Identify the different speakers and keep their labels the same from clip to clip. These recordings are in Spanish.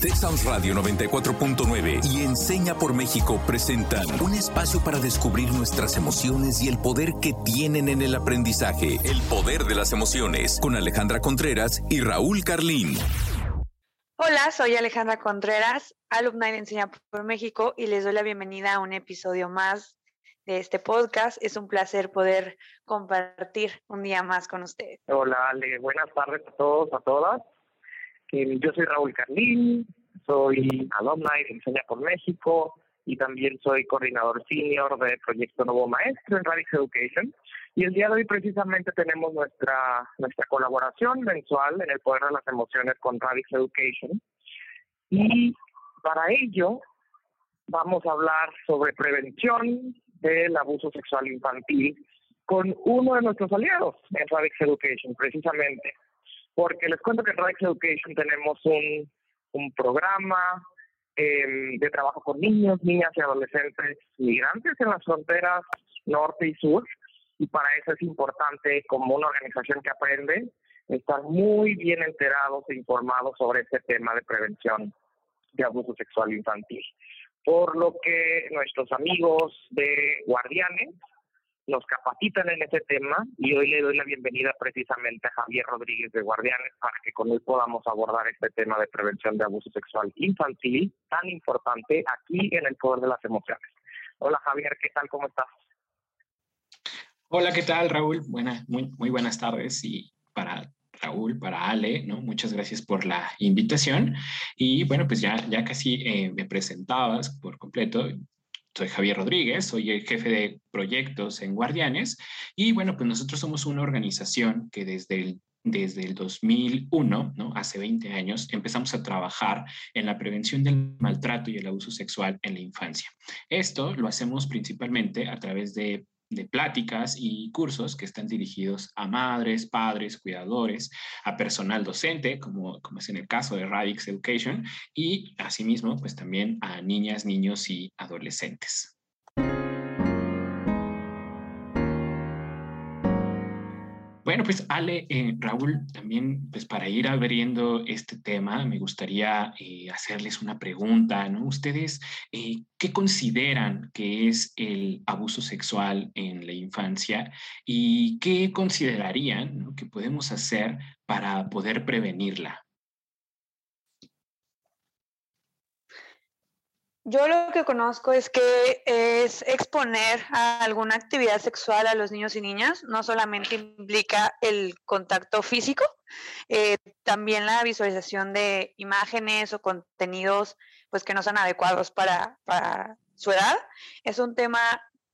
Speaker 1: Texas Radio 94.9 y Enseña por México presentan un espacio para descubrir nuestras emociones y el poder que tienen en el aprendizaje. El poder de las emociones con Alejandra Contreras y Raúl Carlín.
Speaker 2: Hola, soy Alejandra Contreras, alumna de Enseña por México y les doy la bienvenida a un episodio más de este podcast. Es un placer poder compartir un día más con ustedes.
Speaker 3: Hola, Ale. Buenas tardes a todos, a todas. Yo soy Raúl Carlín, soy alumni de Enseña por México y también soy coordinador senior del Proyecto Nuevo Maestro en Radix Education. Y el día de hoy precisamente tenemos nuestra, nuestra colaboración mensual en el Poder de las Emociones con Radix Education. Y para ello vamos a hablar sobre prevención del abuso sexual infantil con uno de nuestros aliados en Radix Education, precisamente. Porque les cuento que en Radix Education tenemos un, un programa em, de trabajo con niños, niñas y adolescentes migrantes en las fronteras norte y sur. Y para eso es importante, como una organización que aprende, estar muy bien enterados e informados sobre este tema de prevención de abuso sexual infantil por lo que nuestros amigos de Guardianes nos capacitan en ese tema y hoy le doy la bienvenida precisamente a Javier Rodríguez de Guardianes para que con él podamos abordar este tema de prevención de abuso sexual infantil tan importante aquí en el Poder de las Emociones. Hola Javier, ¿qué tal? ¿Cómo estás?
Speaker 4: Hola, ¿qué tal Raúl? Buenas, muy, muy buenas tardes y para Raúl, para Ale, ¿no? Muchas gracias por la invitación. Y bueno, pues ya, ya casi eh, me presentabas por completo. Soy Javier Rodríguez, soy el jefe de proyectos en Guardianes y bueno, pues nosotros somos una organización que desde el desde el 2001, ¿no? hace 20 años, empezamos a trabajar en la prevención del maltrato y el abuso sexual en la infancia. Esto lo hacemos principalmente a través de de pláticas y cursos que están dirigidos a madres, padres, cuidadores, a personal docente, como, como es en el caso de Radix Education, y asimismo, pues también a niñas, niños y adolescentes. Bueno, pues Ale, eh, Raúl, también pues para ir abriendo este tema, me gustaría eh, hacerles una pregunta, ¿no? Ustedes, eh, ¿qué consideran que es el abuso sexual en la infancia y qué considerarían que podemos hacer para poder prevenirla?
Speaker 2: Yo lo que conozco es que es exponer a alguna actividad sexual a los niños y niñas, no solamente implica el contacto físico, eh, también la visualización de imágenes o contenidos pues que no son adecuados para, su edad. Es un tema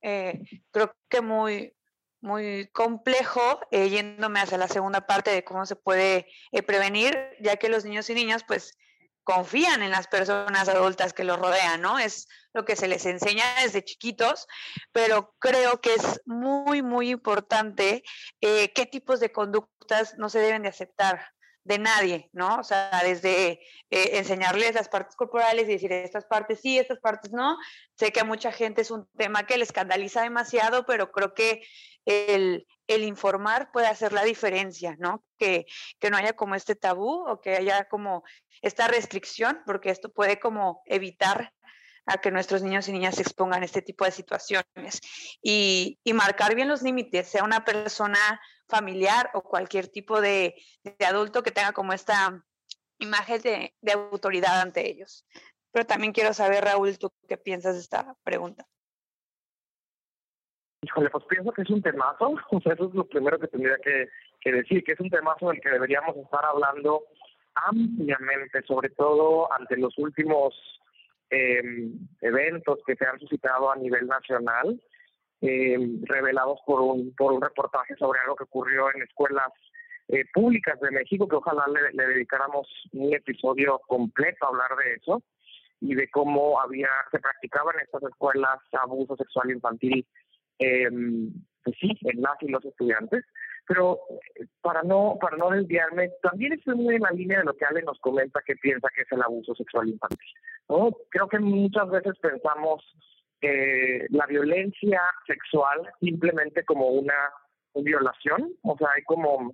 Speaker 2: eh, creo que muy, muy complejo, eh, yéndome hacia la segunda parte de cómo se puede prevenir, ya que los niños y niñas pues confían en las personas adultas que los rodean, ¿no? Es lo que se les enseña desde chiquitos, pero creo que es muy, muy importante eh, qué tipos de conductas no se deben de aceptar de nadie, ¿no? O sea, desde eh, enseñarles las partes corporales y decir estas partes sí, estas partes no. Sé que a mucha gente es un tema que le escandaliza demasiado, pero creo que el, el informar puede hacer la diferencia, ¿no? Que, que, no haya como este tabú o que haya como esta restricción, porque esto puede como evitar a que nuestros niños y niñas se expongan a este tipo de situaciones y, y marcar bien los límites, sea una persona familiar o cualquier tipo de, de adulto que tenga como esta imagen de, de autoridad ante ellos. Pero también quiero saber, Raúl, tú qué piensas de esta pregunta.
Speaker 3: Híjole, pues pienso que es un temazo, o sea, eso es lo primero que tendría que, decir, que es un temazo del que deberíamos estar hablando ampliamente, sobre todo ante los últimos eh, eventos que se han suscitado a nivel nacional, eh, revelados por un, por un reportaje sobre algo que ocurrió en escuelas eh, públicas de México, que ojalá le, dedicáramos un episodio completo a hablar de eso y de cómo había se practicaba en estas escuelas abuso sexual infantil eh, pues sí, en las y los estudiantes. Pero eh, para no para no desviarme, también estoy muy en la línea de lo que Ale nos comenta que piensa que es el abuso sexual infantil. ¿No? Creo que muchas veces pensamos eh, la violencia sexual simplemente como una violación, o sea, hay como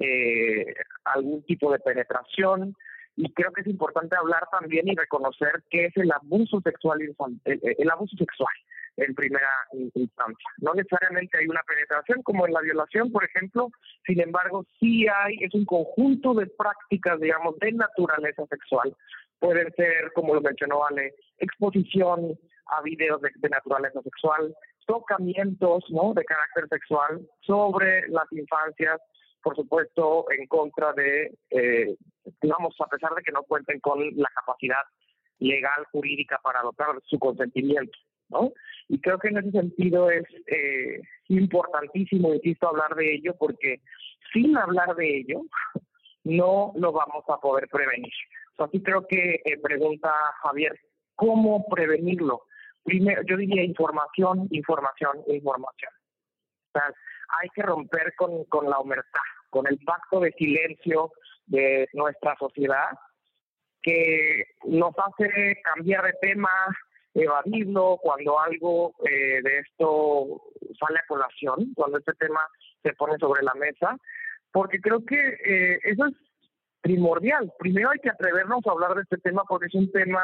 Speaker 3: eh, algún tipo de penetración y creo que es importante hablar también y reconocer qué es el abuso sexual el, abuso sexual en primera instancia. No necesariamente hay una penetración como en la violación, por ejemplo, sin embargo, sí hay, es un conjunto de prácticas, digamos, de naturaleza sexual. Pueden ser, como lo mencionó Ale, exposición a videos de, naturaleza sexual, tocamientos ¿no? de carácter sexual sobre las infancias, por supuesto, en contra de, eh, digamos, a pesar de que no cuenten con la capacidad legal, jurídica para adoptar su consentimiento, ¿no? Y creo que en ese sentido es eh, importantísimo, insisto, hablar de ello, porque sin hablar de ello no lo vamos a poder prevenir. O sea, sí creo que eh, pregunta Javier, ¿cómo prevenirlo? primero, yo diría información, información, información. O sea, hay que romper con, con la humertad, con el pacto de silencio de nuestra sociedad que nos hace cambiar de tema, evadirlo cuando algo eh, de esto sale a colación, cuando este tema se pone sobre la mesa, porque creo que eh, eso es primordial. Primero hay que atrevernos a hablar de este tema porque es un tema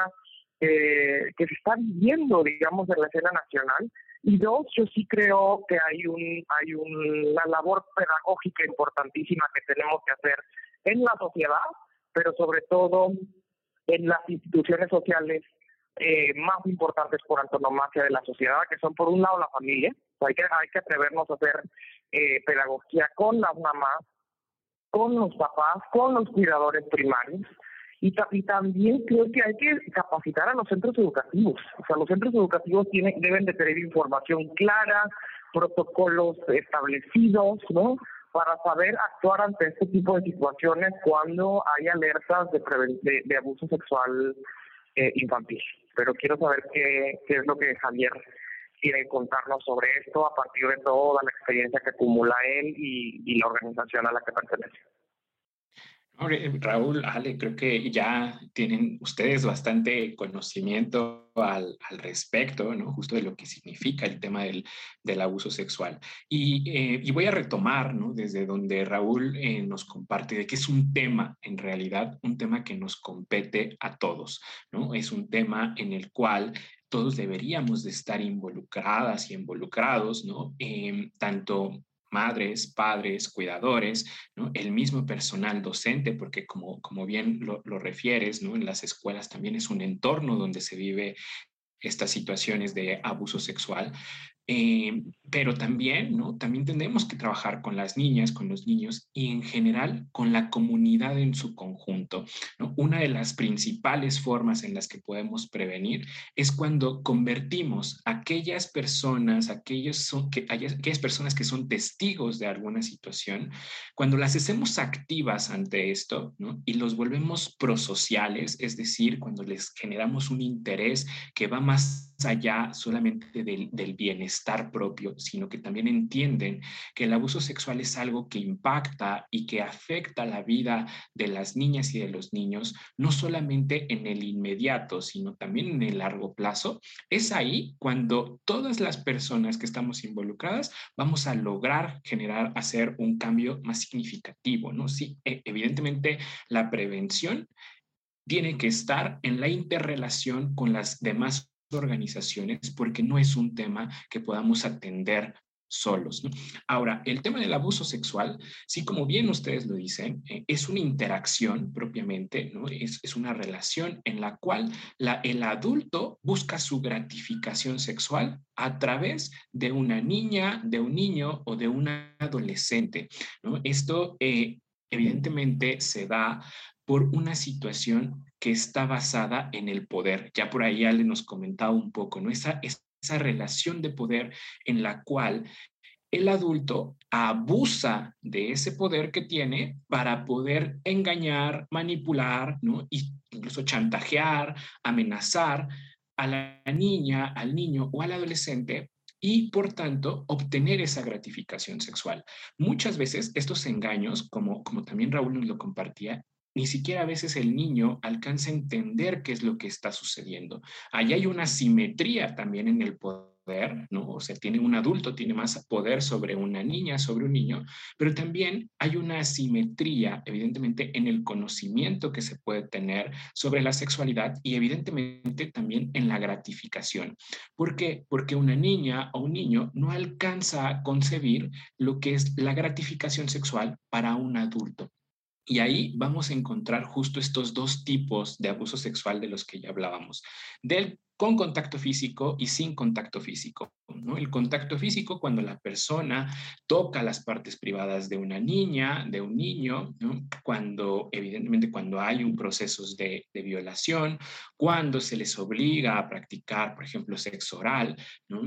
Speaker 3: eh, que se está viviendo, digamos, en la escena nacional. Y dos, yo sí creo que hay un hay una labor pedagógica importantísima que tenemos que hacer en la sociedad, pero sobre todo en las instituciones sociales eh, más importantes por antonomasia de la sociedad, que son por un lado la familia, hay que, hay que atrevernos a hacer eh, pedagogía con las mamás, con los papás, con los cuidadores primarios, y, también creo que hay que capacitar a los centros educativos. O sea, los centros educativos tienen, deben de tener información clara, protocolos establecidos, ¿no? Para saber actuar ante este tipo de situaciones cuando hay alertas de, de, abuso sexual eh, infantil. Pero quiero saber qué, qué es lo que Javier quiere contarnos sobre esto a partir de toda la experiencia que acumula él y, y la organización a la que pertenece.
Speaker 4: Raúl, Ale, creo que ya tienen ustedes bastante conocimiento al, respecto, ¿no? Justo de lo que significa el tema del, abuso sexual. Eh, y, voy a retomar, ¿no? Desde donde Raúl eh, nos comparte de que es un tema, en realidad, un tema que nos compete a todos, ¿no? Es un tema en el cual todos deberíamos de estar involucradas y involucrados, ¿no? Em, tanto madres, padres, cuidadores, ¿no? el mismo personal docente, porque como, como bien lo, lo refieres, ¿no? en las escuelas también es un entorno donde se vive estas situaciones de abuso sexual, eh, pero también, ¿no? También tenemos que trabajar con las niñas, con los niños y en general con la comunidad en su conjunto. ¿no? Una de las principales formas en las que podemos prevenir es cuando convertimos aquellas personas, aquellos son, que, aquellas personas que son testigos de alguna situación, cuando las hacemos activas ante esto ¿no? y los volvemos prosociales, es decir, cuando les generamos un interés que va más allá solamente del, del bienestar estar propio, sino que también entienden que el abuso sexual es algo que impacta y que afecta la vida de las niñas y de los niños, no solamente en el inmediato, sino también en el largo plazo, es ahí cuando todas las personas que estamos involucradas vamos a lograr generar, hacer un cambio más significativo, ¿no? Sí, e, evidentemente la prevención tiene que estar en la interrelación con las demás organizaciones porque no es un tema que podamos atender solos. Ahora, el tema del abuso sexual, sí, como bien ustedes lo dicen, eh, es una interacción propiamente, ¿no? Es, una relación en la cual el adulto busca su gratificación sexual a través de una niña, de un niño o de un adolescente. Esto eh, evidentemente se da por una situación que está basada en el poder. Ya por ahí Ale nos comentaba un poco, ¿no? Esa, esa relación de poder en la cual el adulto abusa de ese poder que tiene para poder engañar, manipular, ¿no? Y incluso chantajear, amenazar a la niña, al niño o al adolescente y por tanto obtener esa gratificación sexual. Muchas veces estos engaños, como, como también Raúl nos lo compartía, ni siquiera a veces el niño alcanza a entender qué es lo que está sucediendo. Allí hay una simetría también en el poder ¿no? O sea, tiene un adulto, tiene más poder sobre una niña, sobre un niño, pero también hay una asimetría, evidentemente, en el conocimiento que se puede tener sobre la sexualidad y evidentemente también en la gratificación. ¿Por qué? Porque una niña o un niño no alcanza a concebir lo que es la gratificación sexual para un adulto. Y ahí vamos a encontrar justo estos dos tipos de abuso sexual de los que ya hablábamos, del con contacto físico y sin contacto físico. ¿no? El contacto físico cuando la persona toca las partes privadas de una niña, de un niño, cuando evidentemente cuando hay un proceso de, de, violación, cuando se les obliga a practicar, por ejemplo, sexo oral, ¿no?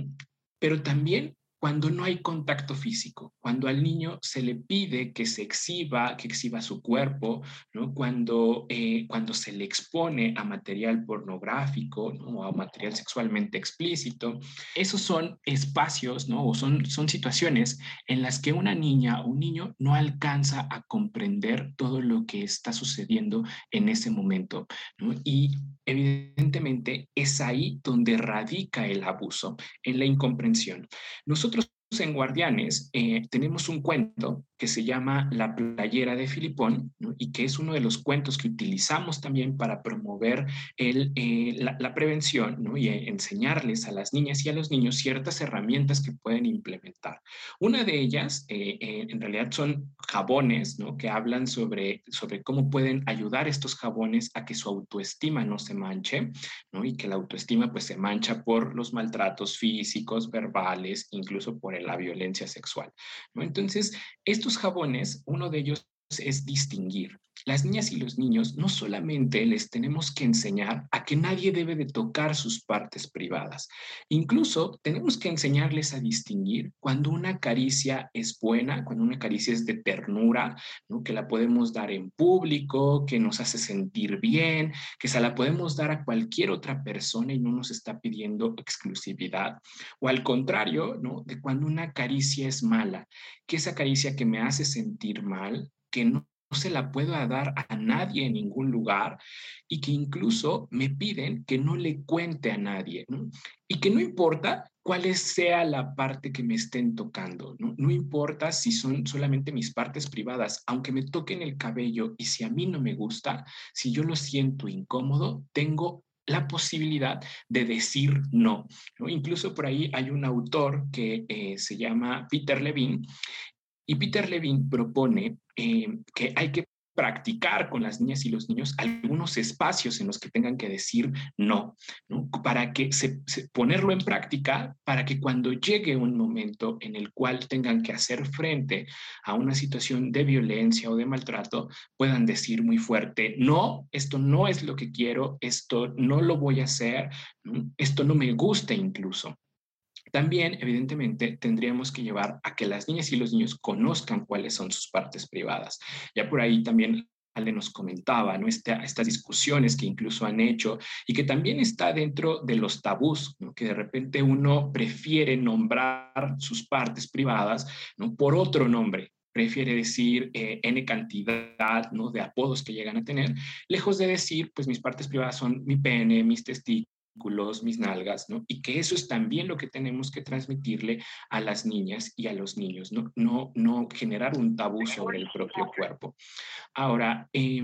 Speaker 4: pero también cuando no hay contacto físico, cuando al niño se le pide que se exhiba, que exhiba su cuerpo, ¿no? cuando, eh, cuando se le expone a material pornográfico ¿no? o a material sexualmente explícito, esos son espacios ¿no? o son, son situaciones en las que una niña o un niño no alcanza a comprender todo lo que está sucediendo en ese momento. ¿no? Y evidentemente es ahí donde radica el abuso, en la incomprensión. Nosotros en Guardianes eh, tenemos un cuento que se llama La playera de Filipón y que es uno de los cuentos que utilizamos también para promover el, eh, la, prevención y enseñarles a las niñas y a los niños ciertas herramientas que pueden implementar. Una de ellas, eh, en realidad, son jabones ¿no? que hablan sobre, sobre cómo pueden ayudar estos jabones a que su autoestima no se manche ¿no? y que la autoestima pues se mancha por los maltratos físicos, verbales, incluso por la violencia sexual. ¿no? Entonces, estos jabones, uno de ellos es distinguir. Las niñas y los niños no solamente les tenemos que enseñar a que nadie debe de tocar sus partes privadas, incluso tenemos que enseñarles a distinguir cuando una caricia es buena, cuando una caricia es de ternura, ¿no? que la podemos dar en público, que nos hace sentir bien, que se la podemos dar a cualquier otra persona y no nos está pidiendo exclusividad, o al contrario, ¿no? de cuando una caricia es mala, que esa caricia que me hace sentir mal, que no se la puedo dar a nadie en ningún lugar y que incluso me piden que no le cuente a nadie y que no importa cuál sea la parte que me estén tocando, ¿no? no importa si son solamente mis partes privadas, aunque me toquen el cabello y si a mí no me gusta, si yo lo siento incómodo, tengo la posibilidad de decir no. Incluso por ahí hay un autor que eh, se llama Peter Levine y Peter Levine propone eh, que hay que practicar con las niñas y los niños algunos espacios en los que tengan que decir no, para que se, ponerlo en práctica, para que cuando llegue un momento en el cual tengan que hacer frente a una situación de violencia o de maltrato, puedan decir muy fuerte, no, esto no es lo que quiero, esto no lo voy a hacer, esto no me gusta incluso. También, evidentemente, tendríamos que llevar a que las niñas y los niños conozcan cuáles son sus partes privadas. Ya por ahí también Ale nos comentaba, ¿no? estas discusiones que incluso han hecho y que también está dentro de los tabús, que de repente uno prefiere nombrar sus partes privadas ¿no? por otro nombre, prefiere decir eh, N cantidad de apodos que llegan a tener, lejos de decir, pues mis partes privadas son mi pene, mis testículos, mis nalgas, ¿no? Y que eso es también lo que tenemos que transmitirle a las niñas y a los niños, ¿no? No, no generar un tabú sobre el propio cuerpo. Ahora, eh,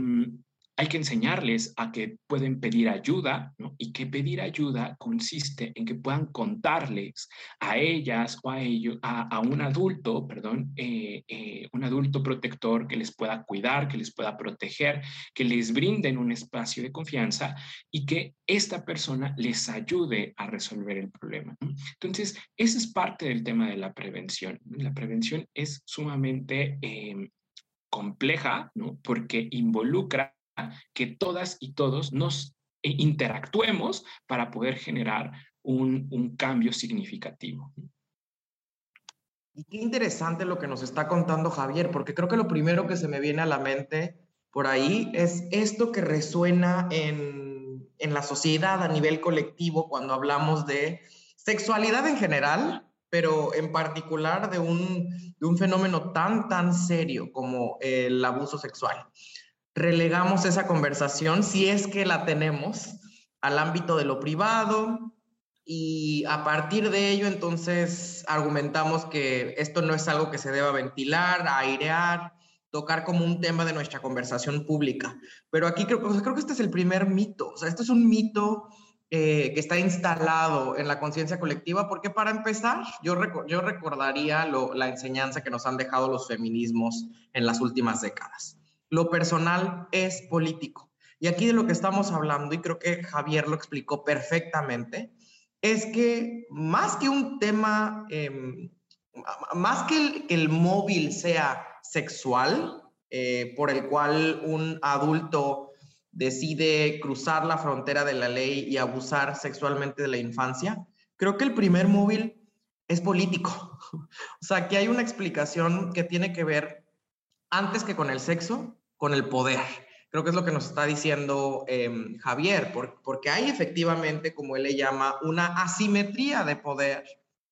Speaker 4: hay que enseñarles a que pueden pedir ayuda y que pedir ayuda consiste en que puedan contarles a ellas o a ellos, a, un adulto, perdón, eh, eh, un adulto protector que les pueda cuidar, que les pueda proteger, que les brinden un espacio de confianza y que esta persona les ayude a resolver el problema. Entonces, ese es parte del tema de la prevención. La prevención es sumamente... Em, compleja, ¿no? porque involucra que todas y todos nos interactuemos para poder generar un, cambio significativo.
Speaker 5: Y qué interesante lo que nos está contando Javier, porque creo que lo primero que se me viene a la mente por ahí es esto que resuena en, en la sociedad a nivel colectivo cuando hablamos de sexualidad en general, pero en particular de un, de un fenómeno tan, tan serio como el abuso sexual relegamos esa conversación, si es que la tenemos, al ámbito de lo privado, y a partir de ello entonces argumentamos que esto no es algo que se deba ventilar, airear, tocar como un tema de nuestra conversación pública. Pero aquí creo, creo que este es el primer mito, o sea, esto es un mito eh, que está instalado en la conciencia colectiva, porque para empezar, yo, yo recordaría la enseñanza que nos han dejado los feminismos en las últimas décadas. Lo personal es político. Y aquí de lo que estamos hablando, y creo que Javier lo explicó perfectamente, es que más que un tema, em, más que el, el, móvil sea sexual, eh, por el cual un adulto decide cruzar la frontera de la ley y abusar sexualmente de la infancia, creo que el primer móvil es político. o sea, que hay una explicación que tiene que ver antes que con el sexo, con el poder. Creo que es lo que nos está diciendo em, Javier, porque hay efectivamente, como él le llama, una asimetría de poder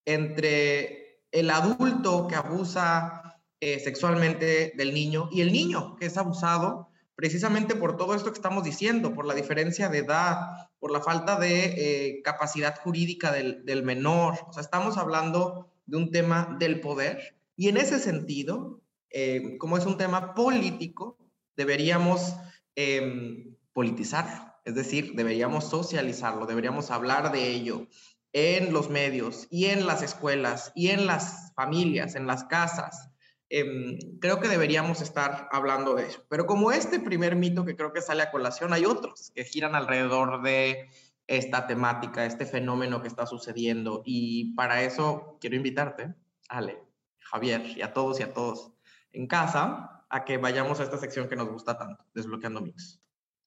Speaker 5: entre el adulto que abusa eh, sexualmente del niño y el niño que es abusado precisamente por todo esto que estamos diciendo, por la diferencia de edad, por la falta de eh, capacidad jurídica del, menor. O sea, estamos hablando de un tema del poder y en ese sentido, eh, como es un tema político, deberíamos em, politizarlo, es decir, deberíamos socializarlo, deberíamos hablar de ello en los medios y en las escuelas y en las familias, en las casas, Em, creo que deberíamos estar hablando de eso. Pero como este primer mito que creo que sale a colación, hay otros que giran alrededor de esta temática, este fenómeno que está sucediendo. Y para eso quiero invitarte, Ale, Javier, y a todos y a todos en casa, a que vayamos a esta sección que nos gusta tanto, Desbloqueando Mix.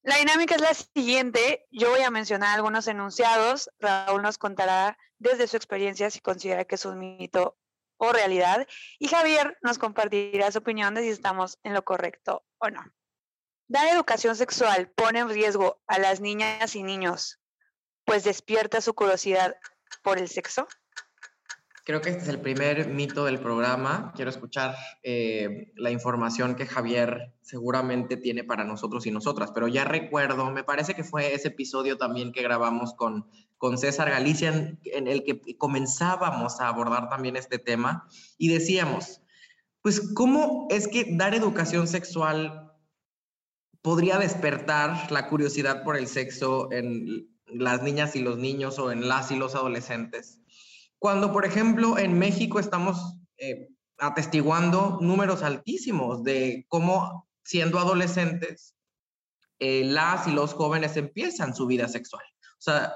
Speaker 2: La dinámica es la siguiente. Yo voy a mencionar algunos enunciados. Raúl nos contará desde su experiencia si considera que es un mito o realidad. Y Javier nos compartirá su opinión de si estamos en lo correcto o no. Dar educación sexual pone en riesgo a las niñas y niños, pues despierta su curiosidad por el sexo.
Speaker 5: Creo que este es el primer mito del programa. Quiero escuchar eh, la información que Javier seguramente tiene para nosotros y nosotras, pero ya recuerdo, me parece que fue ese episodio también que grabamos con, con César Galicia en, en el que comenzábamos a abordar también este tema y decíamos, pues, ¿cómo es que dar educación sexual podría despertar la curiosidad por el sexo en las niñas y los niños o en las y los adolescentes? Cuando, por ejemplo, en México estamos eh, atestiguando números altísimos de cómo, siendo adolescentes, eh, las y los jóvenes empiezan su vida sexual. O sea,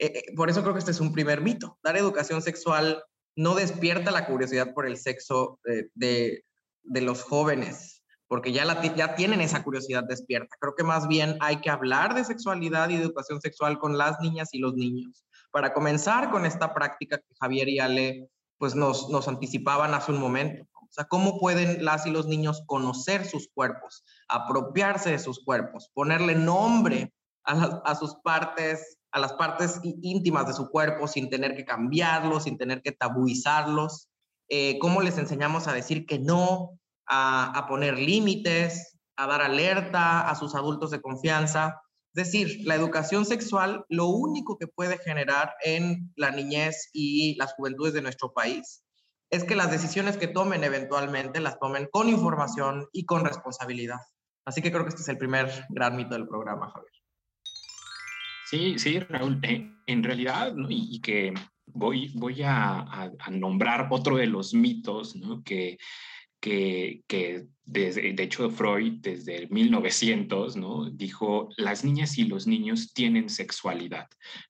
Speaker 5: eh, por eso creo que este es un primer mito. Dar educación sexual no despierta la curiosidad por el sexo de, los jóvenes, porque ya, ya tienen esa curiosidad despierta. Creo que más bien hay que hablar de sexualidad y de educación sexual con las niñas y los niños para comenzar con esta práctica que Javier y Ale pues nos, nos anticipaban hace un momento. O sea, cómo pueden las y los niños conocer sus cuerpos, apropiarse de sus cuerpos, ponerle nombre a, a sus partes, a las partes íntimas de su cuerpo sin tener que cambiarlos, sin tener que tabuizarlos. Eh, cómo les enseñamos a decir que no, a poner límites, a dar alerta a sus adultos de confianza. Es decir, la educación sexual lo único que puede generar en la niñez y las juventudes de nuestro país es que las decisiones que tomen eventualmente las tomen con información y con responsabilidad. Así que creo que este es el primer gran mito del programa, Javier.
Speaker 4: Sí, sí, Raúl. Eh, en realidad, y, que voy, voy a, nombrar otro de los mitos que que, desde, de hecho Freud desde 1900 ¿no? dijo, las niñas y los niños tienen sexualidad.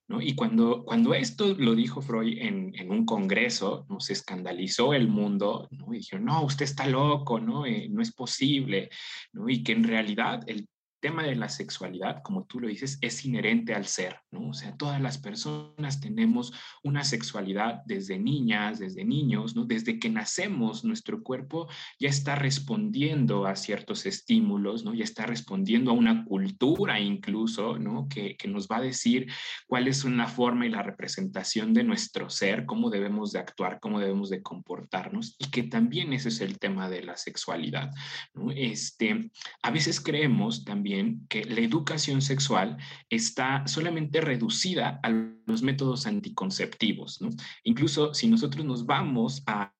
Speaker 4: ¿no? Y cuando, cuando esto lo dijo Freud en, en un congreso, ¿no? se escandalizó el mundo ¿no? y dijeron, no, usted está loco, ¿no? Eh, no es posible. ¿no? Y que en realidad el tema de la sexualidad, como tú lo dices, es inherente al ser, ¿no? O sea, todas las personas tenemos una sexualidad desde niñas, desde niños, ¿no? Desde que nacemos, nuestro cuerpo ya está respondiendo a ciertos estímulos, ¿no? Ya está respondiendo a una cultura incluso, ¿no? Que, que nos va a decir cuál es una forma y la representación de nuestro ser, cómo debemos de actuar, cómo debemos de comportarnos y que también ese es el tema de la sexualidad, ¿no? Este, a veces creemos también que la educación sexual está solamente reducida a los métodos anticonceptivos. Incluso si nosotros nos vamos a,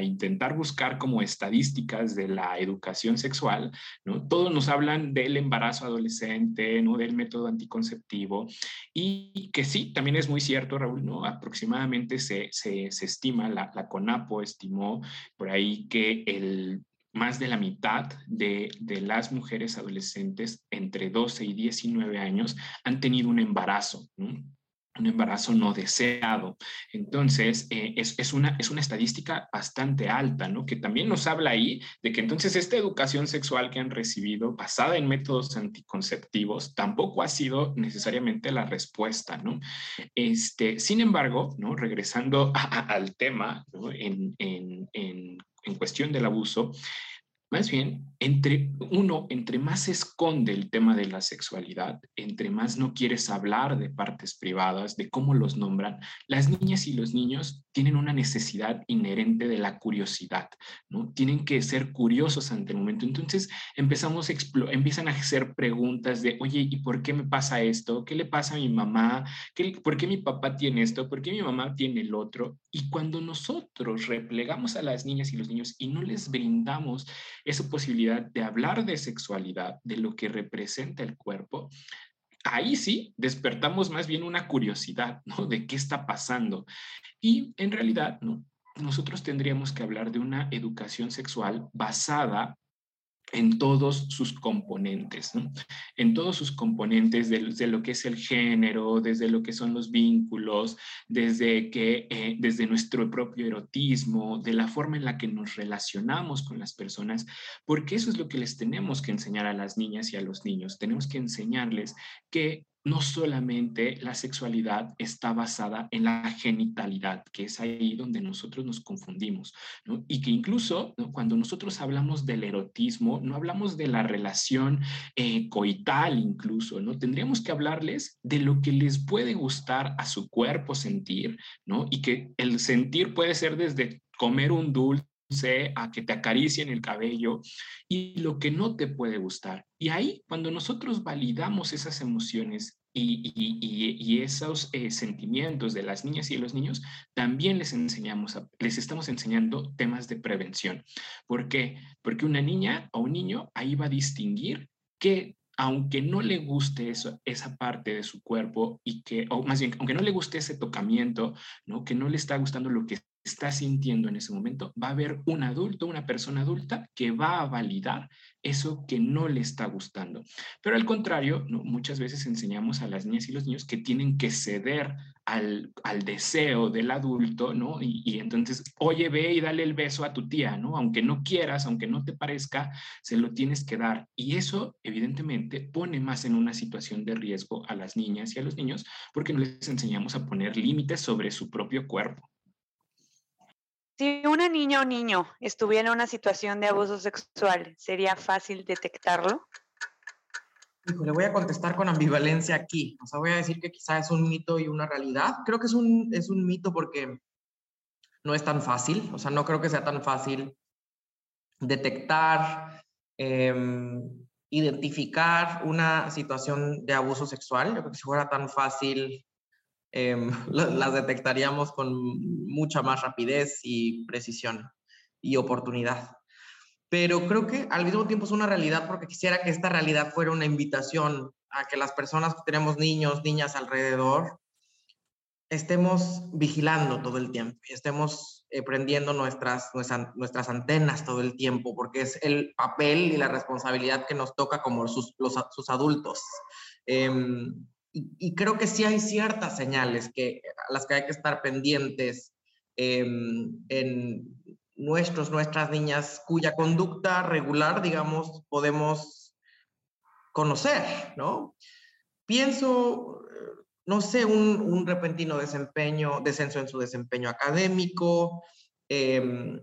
Speaker 4: intentar buscar como estadísticas de la educación sexual, todos nos hablan del embarazo adolescente, ¿no? del método anticonceptivo, y que sí, también es muy cierto, Raúl, ¿no? aproximadamente se, se, se estima, la, la CONAPO estimó por ahí que el más de la mitad de, las mujeres adolescentes entre 12 y 19 años han tenido un embarazo. un embarazo no deseado. Entonces, eh, es, una, es una estadística bastante alta, ¿no? Que también nos habla ahí de que entonces esta educación sexual que han recibido, basada en métodos anticonceptivos, tampoco ha sido necesariamente la respuesta, ¿no? Este, sin embargo, ¿no? Regresando al tema, en, en en cuestión del abuso, más bien, entre uno, entre más esconde el tema de la sexualidad, entre más no quieres hablar de partes privadas, de cómo los nombran, las niñas y los niños tienen una necesidad inherente de la curiosidad, ¿no? Tienen que ser curiosos ante el momento. Entonces empezamos a empiezan a hacer preguntas de, oye, ¿y por qué me pasa esto? ¿Qué le pasa a mi mamá? ¿Qué, ¿Por qué mi papá tiene esto? ¿Por qué mi mamá tiene el otro? Y cuando nosotros replegamos a las niñas y los niños y no les brindamos esa posibilidad de hablar de sexualidad, de lo que representa el cuerpo, ahí sí despertamos más bien una curiosidad, ¿no? De qué está pasando. Y en realidad, ¿no? Nosotros tendríamos que hablar de una educación sexual basada en todos sus componentes, ¿no? en todos sus componentes de, lo que es el género, desde lo que son los vínculos, desde, que, eh, desde nuestro propio erotismo, de la forma en la que nos relacionamos con las personas, porque eso es lo que les tenemos que enseñar a las niñas y a los niños. Tenemos que enseñarles que no solamente la sexualidad está basada en la genitalidad, que es ahí donde nosotros nos confundimos, y que incluso cuando nosotros hablamos del erotismo, no hablamos de la relación eh, coital incluso, ¿no? Tendríamos que hablarles de lo que les puede gustar a su cuerpo sentir, ¿no? Y que el sentir puede ser desde comer un dulce, a que te acaricien el cabello y lo que no te puede gustar. Y ahí, cuando nosotros validamos esas emociones y, y, esos eh, sentimientos de las niñas y de los niños, también les enseñamos, les estamos enseñando temas de prevención. ¿Por qué? Porque una niña o un niño ahí va a distinguir que aunque no le guste eso, esa parte de su cuerpo y que, o más bien, aunque no le guste ese tocamiento, ¿no? que no le está gustando lo que está sintiendo en ese momento, va a haber un adulto, una persona adulta que va a validar eso que no le está gustando. Pero al contrario, muchas veces enseñamos a las niñas y los niños que tienen que ceder al, deseo del adulto, ¿no? Y, entonces, oye, ve y dale el beso a tu tía, ¿no? Aunque no quieras, aunque no te parezca, se lo tienes que dar. Y eso, evidentemente, pone más en una situación de riesgo a las niñas y a los niños porque no les enseñamos a poner límites sobre su propio cuerpo.
Speaker 2: Si una niña o niño estuviera en una situación de abuso sexual, ¿sería fácil detectarlo?
Speaker 5: le voy a contestar con ambivalencia aquí. O sea, voy a decir que quizá es un mito y una realidad. Creo que es un, es un mito porque no es tan fácil. O sea, no creo que sea tan fácil detectar, em, identificar una situación de abuso sexual. Yo creo que si fuera tan fácil, Em, las detectaríamos con mucha más rapidez y precisión y oportunidad. Pero creo que al mismo tiempo es una realidad porque quisiera que esta realidad fuera una invitación a que las personas que tenemos niños, niñas alrededor, estemos vigilando todo el tiempo y estemos eh, prendiendo nuestras, nuestras, antenas todo el tiempo, porque es el papel y la responsabilidad que nos toca como sus, los, sus adultos. Em, y, creo que sí hay ciertas señales que, a las que hay que estar pendientes em, en nuestros, nuestras niñas cuya conducta regular, digamos, podemos conocer, ¿no? Pienso, no sé, un, un repentino desempeño, descenso en su desempeño académico, eh,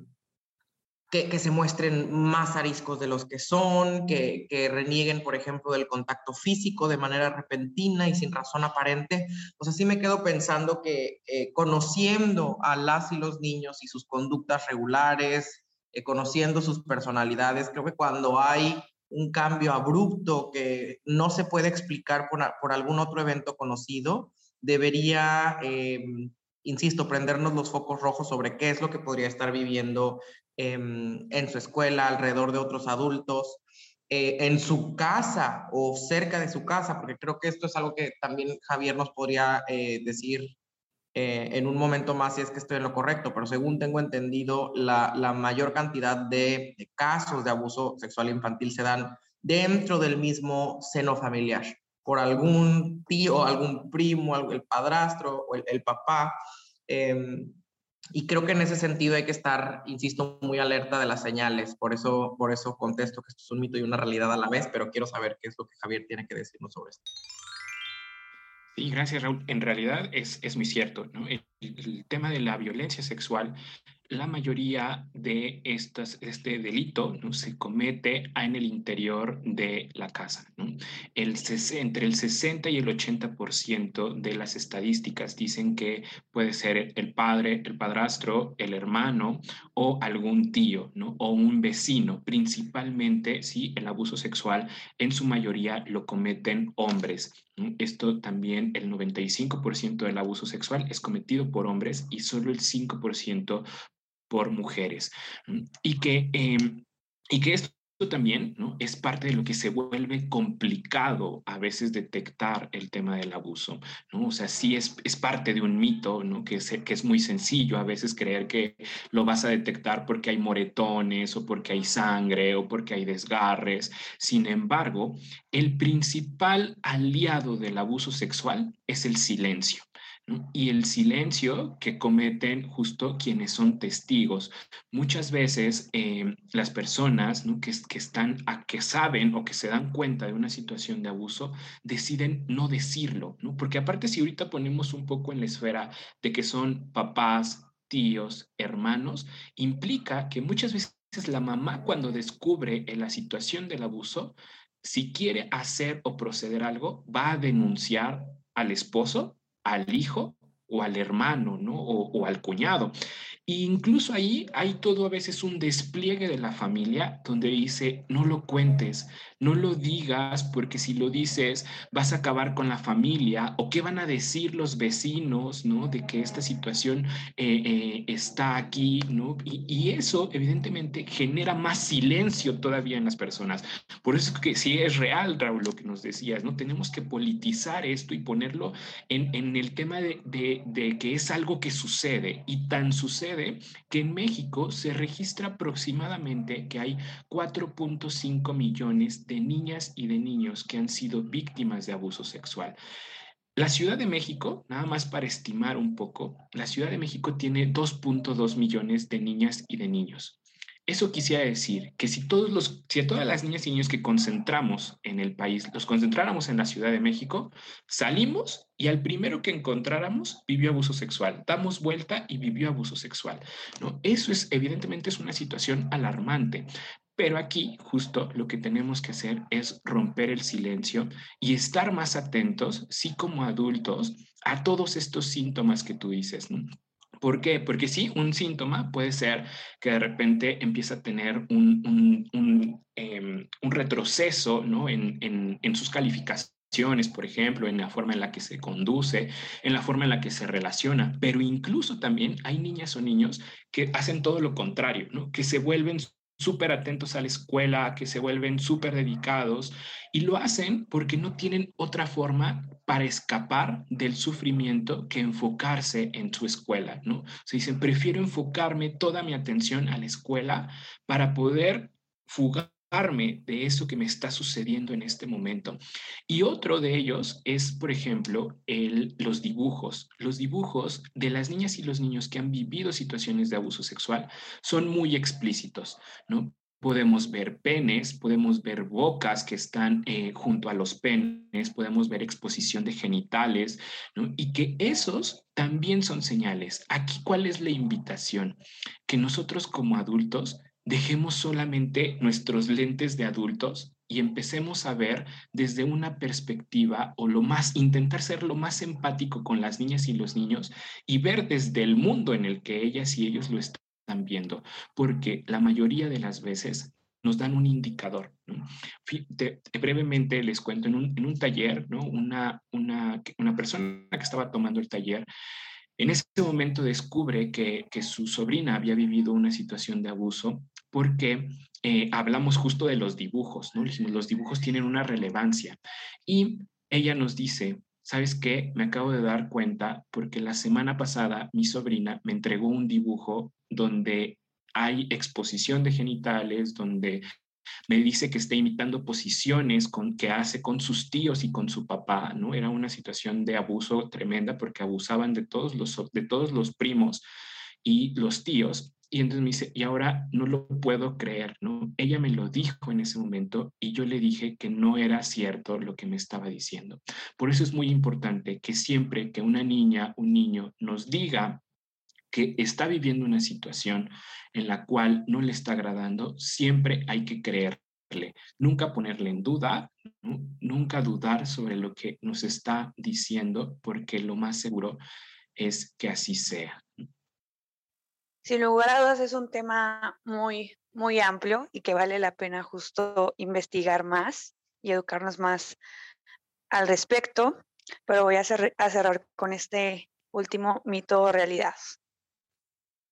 Speaker 5: que, se muestren más ariscos de los que son, que, renieguen, por ejemplo, del contacto físico de manera repentina y sin razón aparente. O sea, sí me quedo pensando que eh, conociendo a las y los niños y sus conductas regulares, eh, conociendo sus personalidades, creo que cuando hay un cambio abrupto que no se puede explicar por, por algún otro evento conocido, debería, em, insisto, prendernos los focos rojos sobre qué es lo que podría estar viviendo em, en su escuela, alrededor de otros adultos, eh, en su casa o cerca de su casa, porque creo que esto es algo que también Javier nos podría eh, decir eh, en un momento más si es que estoy en lo correcto, pero según tengo entendido, la, la mayor cantidad de, casos de abuso sexual infantil se dan dentro del mismo seno familiar, por algún tío, algún primo, el padrastro o el, papá. Em, y creo que en ese sentido hay que estar, insisto, muy alerta de las señales. Por eso, por eso contesto que esto es un mito y una realidad a la vez, pero quiero saber qué es lo que Javier tiene que decirnos sobre esto.
Speaker 4: Sí, gracias Raúl. En realidad es, es muy cierto. ¿no? el, tema de la violencia sexual la mayoría de estas, este delito ¿no? se comete en el interior de la casa. ¿no? El, entre el 60 y el 80% de las estadísticas dicen que puede ser el padre, el padrastro, el hermano o algún tío ¿no? o un vecino. Principalmente, sí, el abuso sexual en su mayoría lo cometen hombres. Esto también, el 95% del abuso sexual es cometido por hombres y solo el 5% por mujeres. Y que, em, y que esto también ¿no? es parte de lo que se vuelve complicado a veces detectar el tema del abuso. ¿no? O sea, sí es, es parte de un mito ¿no? que, es, que es muy sencillo a veces creer que lo vas a detectar porque hay moretones o porque hay sangre o porque hay desgarres. Sin embargo, el principal aliado del abuso sexual es el silencio y el silencio que cometen justo quienes son testigos. Muchas veces eh, las personas que, están, a, que saben o que se dan cuenta de una situación de abuso deciden no decirlo, porque aparte si ahorita ponemos un poco en la esfera de que son papás, tíos, hermanos, implica que muchas veces la mamá cuando descubre la situación del abuso, si quiere hacer o proceder algo, va a denunciar al esposo al hijo o al hermano, ¿no? O, al cuñado. E incluso ahí hay todo a veces un despliegue de la familia donde dice, no lo cuentes, no lo digas, porque si lo dices vas a acabar con la familia o qué van a decir los vecinos, ¿no? De que esta situación eh, eh, está aquí, ¿no? Y, eso evidentemente genera más silencio todavía en las personas. Por eso es que sí es real, Raúl, lo que nos decías, ¿no? Tenemos que politizar esto y ponerlo en, en el tema de, de, de que es algo que sucede y tan sucede que en México se registra aproximadamente que hay 4.5 millones de niñas y de niños que han sido víctimas de abuso sexual. La Ciudad de México, nada más para estimar un poco, la Ciudad de México tiene 2.2 millones de niñas y de niños. Eso quisiera decir que si, todos los, si a todas las niñas y niños que concentramos en el país los concentráramos en la Ciudad de México, salimos y al primero que encontráramos vivió abuso sexual. Damos vuelta y vivió abuso sexual. ¿no? Eso es evidentemente es una situación alarmante. Pero aquí justo lo que tenemos que hacer es romper el silencio y estar más atentos, sí como adultos, a todos estos síntomas que tú dices. ¿no? ¿Por qué? Porque sí, un síntoma puede ser que de repente empieza a tener un, em, retroceso ¿no? en, en, sus calificaciones, por ejemplo, en la forma en la que se conduce, en la forma en la que se relaciona, pero incluso también hay niñas o niños que hacen todo lo contrario, ¿no? que se vuelven súper atentos a la escuela, que se vuelven súper dedicados y lo hacen porque no tienen otra forma para escapar del sufrimiento que enfocarse en su escuela, ¿no? Se dicen, prefiero enfocarme toda mi atención a la escuela para poder fugar de eso que me está sucediendo en este momento. Y otro de ellos es, por ejemplo, el, los dibujos. Los dibujos de las niñas y los niños que han vivido situaciones de abuso sexual son muy explícitos, ¿no? Podemos ver penes, podemos ver bocas que están eh, junto a los penes, podemos ver exposición de genitales, ¿no? Y que esos también son señales. Aquí, ¿cuál es la invitación? Que nosotros como adultos dejemos solamente nuestros lentes de adultos y empecemos a ver desde una perspectiva o lo más, intentar ser lo más empático con las niñas y los niños y ver desde el mundo en el que ellas y ellos lo están viendo, porque la mayoría de las veces nos dan un indicador. brevemente les cuento, en un, en un taller, ¿no? una, una, una, persona que estaba tomando el taller, en ese momento descubre que, que su sobrina había vivido una situación de abuso porque eh, hablamos justo de los dibujos, ¿no? Los dibujos tienen una relevancia. Y ella nos dice, ¿sabes qué? Me acabo de dar cuenta porque la semana pasada mi sobrina me entregó un dibujo donde hay exposición de genitales, donde me dice que está imitando posiciones con, que hace con sus tíos y con su papá, ¿no? Era una situación de abuso tremenda porque abusaban de todos los, de todos los primos y los tíos y entonces me dice, y ahora no lo puedo creer, ¿no? Ella me lo dijo en ese momento y yo le dije que no era cierto lo que me estaba diciendo. Por eso es muy importante que siempre que una niña, un niño nos diga que está viviendo una situación en la cual no le está agradando, siempre hay que creerle, nunca ponerle en duda, nunca dudar sobre lo que nos está diciendo, porque lo más seguro es que así sea.
Speaker 2: Sin lugar a dudas es un tema muy, muy amplio y que vale la pena justo investigar más y educarnos más al respecto, pero voy a, cerrar con este último mito o realidad.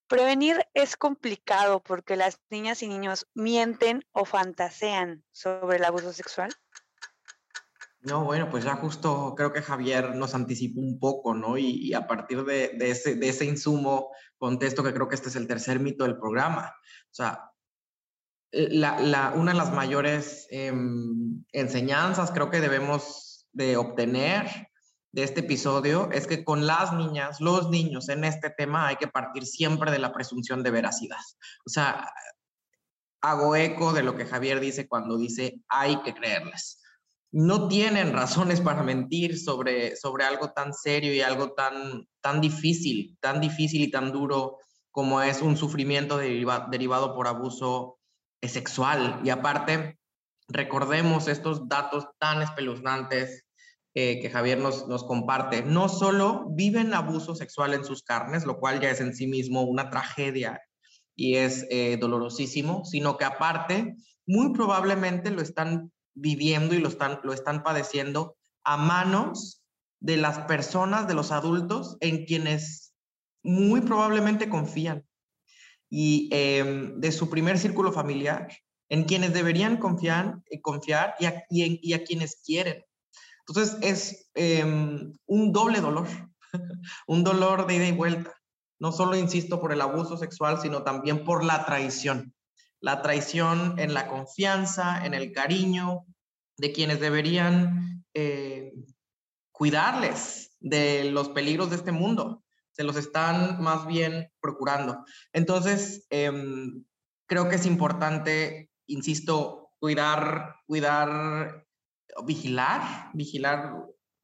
Speaker 2: Prevenir es complicado porque las niñas y niños mienten o fantasean sobre el abuso sexual.
Speaker 5: No, bueno, pues ya justo creo que Javier nos anticipó un poco, ¿no? Y, a partir de ese insumo contesto que creo que este es el tercer mito del programa. O sea, eh, la, una de las mayores em, enseñanzas creo que debemos de obtener de este episodio es que con las niñas, los niños en este tema hay que partir siempre de la presunción de veracidad. O sea, hago eco de lo que Javier dice cuando dice hay que creerles no tienen razones para mentir sobre, sobre algo tan serio y algo tan, tan difícil, tan difícil y tan duro como es un sufrimiento derivado por abuso sexual. Y aparte, recordemos estos datos tan espeluznantes eh, que Javier nos, nos comparte. No solo viven abuso sexual en sus carnes, lo cual ya es en sí mismo una tragedia y es eh, dolorosísimo, sino que aparte, muy probablemente lo están viviendo y lo están, lo están padeciendo a manos de las personas, de los adultos en quienes muy probablemente confían y em, de su primer círculo familiar, en quienes deberían confiar, eh, confiar y, a, y, a, quienes quieren. Entonces es em, un doble dolor, un dolor de ida y vuelta. No solo, insisto, por el abuso sexual, sino también por la traición la traición en la confianza, en el cariño, de quienes deberían eh, cuidarles de los peligros de este mundo. Se los están más bien procurando. Entonces, em, creo que es importante, insisto, cuidar, cuidar, vigilar, vigilar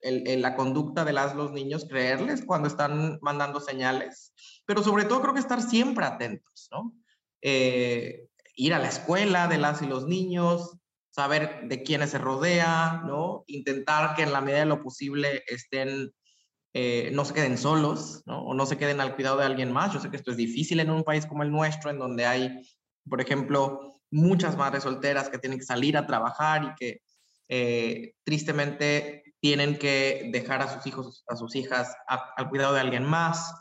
Speaker 5: la conducta de las, los niños, creerles cuando están mandando señales, pero sobre todo creo que estar siempre atentos, ¿no? Eh, ir a la escuela de las y los niños, saber de quiénes se rodea, ¿no? Intentar que en la medida de lo posible estén, eh, no se queden solos, ¿no? O no se queden al cuidado de alguien más. Yo sé que esto es difícil en un país como el nuestro, en donde hay, por ejemplo, muchas madres solteras que tienen que salir a trabajar y que eh, tristemente tienen que dejar a sus hijos, a sus hijas al cuidado de alguien más.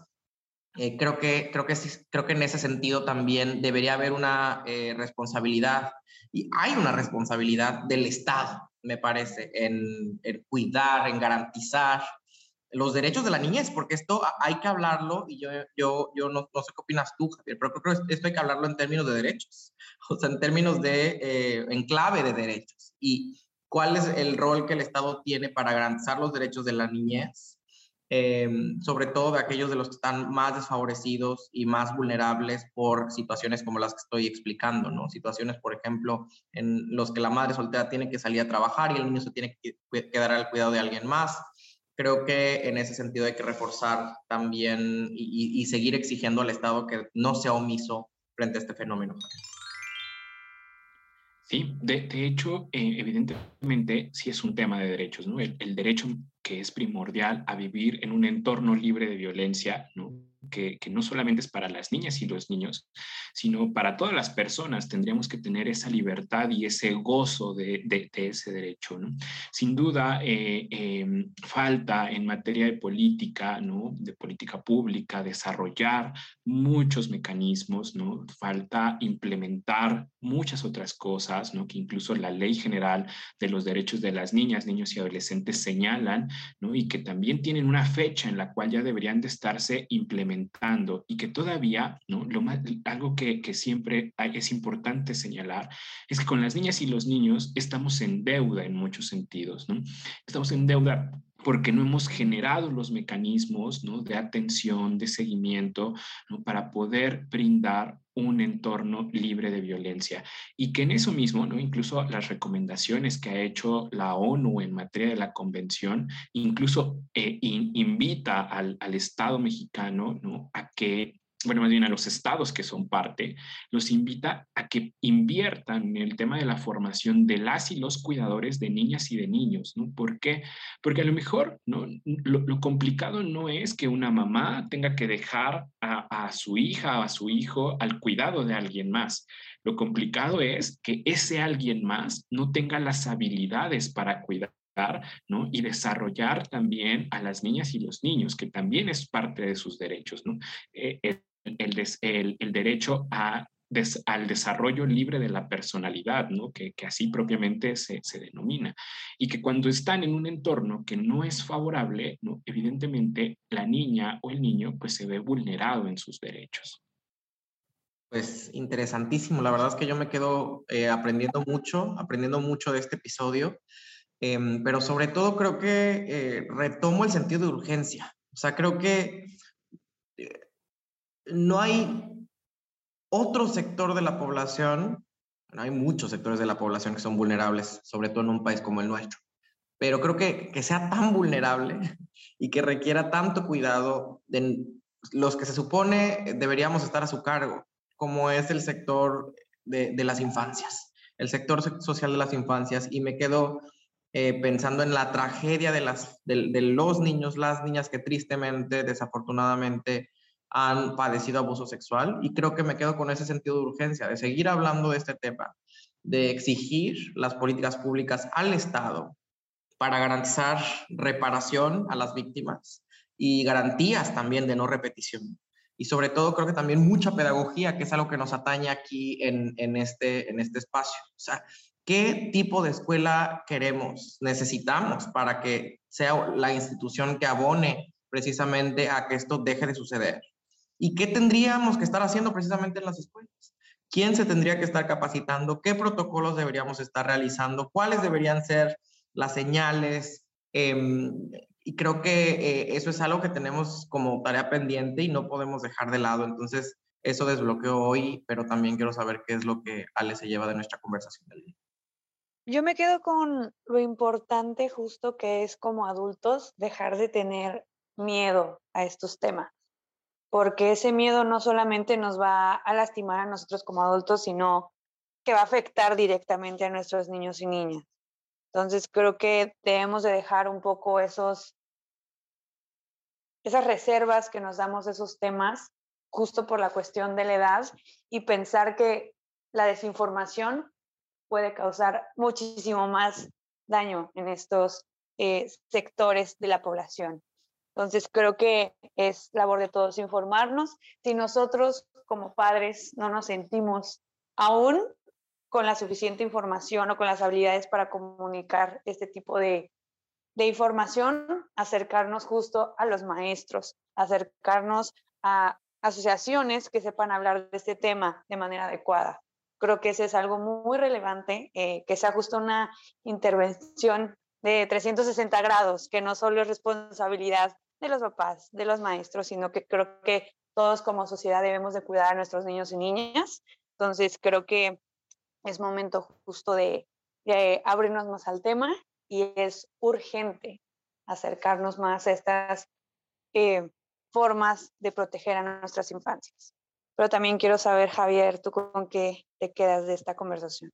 Speaker 5: Eh, creo, que, creo, que, creo que en ese sentido también debería haber una eh, responsabilidad, y hay una responsabilidad del Estado, me parece, en, cuidar, en garantizar los derechos de la niñez, porque esto hay que hablarlo, y yo, yo, yo no, no sé qué opinas tú, Javier, pero creo que esto hay que hablarlo en términos de derechos, o sea, en términos de, eh, en clave de derechos, y cuál es el rol que el Estado tiene para garantizar los derechos de la niñez Em, sobre todo de aquellos de los que están más desfavorecidos y más vulnerables por situaciones como las que estoy explicando, ¿no? Situaciones, por ejemplo, en los que la madre soltera tiene que salir a trabajar y el niño se tiene que quedar al cuidado de alguien más. Creo que en ese sentido hay que reforzar también y, seguir exigiendo al Estado que no sea omiso frente a este fenómeno.
Speaker 4: Sí, de, hecho, eh, evidentemente sí es un tema de derechos, ¿no? El, derecho que es primordial a vivir en un entorno libre de violencia, ¿no? Que, que, no solamente es para las niñas y los niños, sino para todas las personas. Tendríamos que tener esa libertad y ese gozo de, de, ese derecho. ¿no? Sin duda, eh, em, falta en materia de política, ¿no? de política pública, desarrollar muchos mecanismos, ¿no? falta implementar muchas otras cosas, ¿no? que incluso la ley general de los derechos de las niñas, niños y adolescentes señalan, ¿no? y que también tienen una fecha en la cual ya deberían de estarse implementando y que todavía, ¿no? Lo más, algo que, que siempre es importante señalar es que con las niñas y los niños estamos en deuda en muchos sentidos, ¿no? Estamos en deuda porque no hemos generado los mecanismos de atención, de seguimiento, para poder brindar un entorno libre de violencia. Y que en eso mismo, ¿no? incluso las recomendaciones que ha hecho la ONU en materia de la convención, incluso eh, invita al, al, Estado mexicano ¿no? a que bueno, más bien a los estados que son parte, los invita a que inviertan en el tema de la formación de las y los cuidadores de niñas y de niños, ¿no? ¿Por qué? Porque a lo mejor ¿no? lo, complicado no es que una mamá tenga que dejar a, a su hija o a su hijo al cuidado de alguien más. Lo complicado es que ese alguien más no tenga las habilidades para cuidar ¿no? y desarrollar también a las niñas y los niños, que también es parte de sus derechos. ¿no? Eh, el, el, derecho a al desarrollo libre de la personalidad, ¿no? que, que así propiamente se, se, denomina. Y que cuando están en un entorno que no es favorable, ¿no? evidentemente la niña o el niño pues, se ve vulnerado en sus derechos.
Speaker 5: Pues interesantísimo, la verdad es que yo me quedo eh, aprendiendo mucho, aprendiendo mucho de este episodio, em, pero sobre todo creo que eh, retomo el sentido de urgencia. O sea, creo que no hay otro sector de la población, no hay muchos sectores de la población que son vulnerables, sobre todo en un país como el nuestro, pero creo que, que sea tan vulnerable y que requiera tanto cuidado de los que se supone deberíamos estar a su cargo, como es el sector de, las infancias, el sector social de las infancias, y me quedo eh, pensando en la tragedia de los niños, las niñas que tristemente, desafortunadamente, han padecido abuso sexual y creo que me quedo con ese sentido de urgencia, de seguir hablando de este tema, de exigir las políticas públicas al Estado para garantizar reparación a las víctimas y garantías también de no repetición. Y sobre todo creo que también mucha pedagogía, que es algo que nos atañe aquí en, en este, en este espacio. O sea, ¿qué tipo de escuela queremos, necesitamos para que sea la institución que abone precisamente a que esto deje de suceder? ¿Y qué tendríamos que estar haciendo precisamente en las escuelas? ¿Quién se tendría que estar capacitando? ¿Qué protocolos deberíamos estar realizando? ¿Cuáles deberían ser las señales? Em, y creo que eh, eso es algo que tenemos como tarea pendiente y no podemos dejar de lado. Entonces, eso desbloqueo hoy, pero también quiero saber qué es lo que Ale se lleva de nuestra conversación del día.
Speaker 2: Yo me quedo con lo importante justo que es como adultos dejar de tener miedo a estos temas porque ese miedo no solamente nos va a lastimar a nosotros como adultos, sino que va a afectar directamente a nuestros niños y niñas. Entonces creo que debemos de dejar un poco esos, esas reservas que nos damos esos temas justo por la cuestión de la edad y pensar que la desinformación puede causar muchísimo más daño en estos eh, sectores de la población. Entonces, creo que es labor de todos informarnos. Si nosotros como padres no nos sentimos aún con la suficiente información o con las habilidades para comunicar este tipo de, de información, acercarnos justo a los maestros, acercarnos a asociaciones que sepan hablar de este tema de manera adecuada. Creo que ese es algo muy relevante, eh, que sea justo una intervención de 360 grados, que no solo es responsabilidad de los papás, de los maestros, sino que creo que todos como sociedad debemos de cuidar a nuestros niños y niñas. Entonces creo que es momento justo de, abrirnos más al tema y es urgente acercarnos más a estas eh, formas de proteger a nuestras infancias. Pero también quiero saber, Javier, tú con qué te quedas de esta conversación.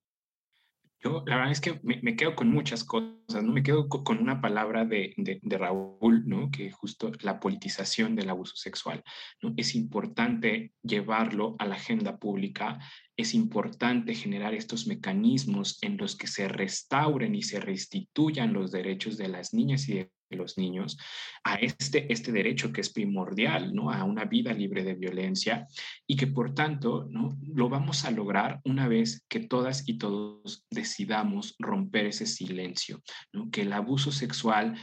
Speaker 4: Yo la verdad es que me, quedo con muchas cosas, ¿no? Me quedo con una palabra de, de, Raúl, ¿no? Que justo la politización del abuso sexual, ¿no? Es importante llevarlo a la agenda pública, es importante generar estos mecanismos en los que se restauren y se restituyan los derechos de las niñas y de los niños a este, este derecho que es primordial, ¿no? A una vida libre de violencia y que por tanto, ¿no? Lo vamos a lograr una vez que todas y todos decidamos romper ese silencio, ¿no? Que el abuso sexual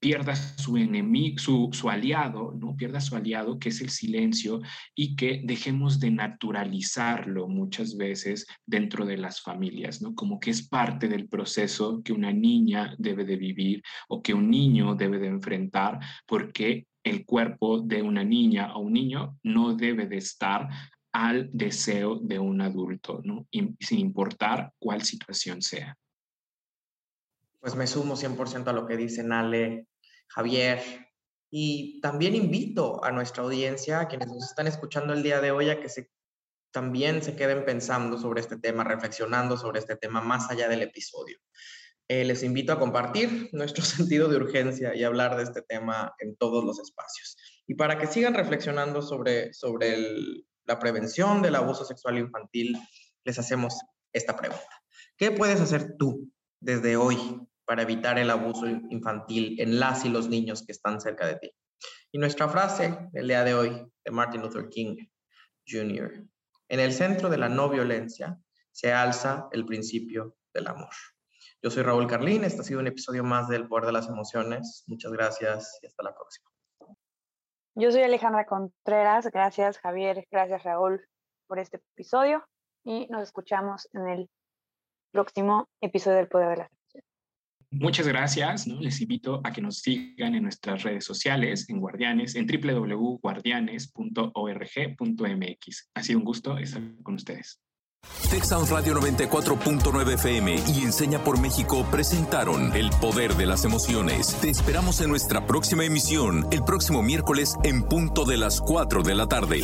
Speaker 4: pierda su enemigo, su, su, aliado, ¿no? Pierda su aliado, que es el silencio, y que dejemos de naturalizarlo muchas veces dentro de las familias, ¿no? Como que es parte del proceso que una niña debe de vivir o que un niño debe de enfrentar, porque el cuerpo de una niña o un niño no debe de estar al deseo de un adulto, ¿no? sin importar cuál situación sea.
Speaker 5: Pues me sumo 100% a lo que dice Nale, Javier, y también invito a nuestra audiencia, a quienes nos están escuchando el día de hoy, a que también se queden pensando sobre este tema, reflexionando sobre este tema más allá del episodio. Eh, les invito a compartir nuestro sentido de urgencia y hablar de este tema en todos los espacios. Y para que sigan reflexionando sobre, sobre la prevención del abuso sexual infantil, les hacemos esta pregunta. ¿Qué puedes hacer tú desde hoy para evitar el abuso infantil en las y los niños que están cerca de ti. Y nuestra frase del día de hoy de Martin Luther King Jr. En el centro de la no violencia se alza el principio del amor. Yo soy Raúl Carlín, este ha sido un episodio más del Poder de las Emociones. Muchas gracias y hasta la próxima.
Speaker 2: Yo soy Alejandra Contreras, gracias Javier, gracias Raúl por este episodio y nos escuchamos en el próximo episodio del Poder de las
Speaker 4: Muchas gracias. Les invito a que nos sigan en nuestras redes sociales, en Guardianes, en www.guardianes.org.mx. Ha sido un gusto estar con ustedes.
Speaker 1: Texas Radio 94.9 FM y Enseña por México presentaron El Poder de las Emociones. Te esperamos en nuestra próxima emisión, el próximo miércoles en punto de las 4 de la tarde.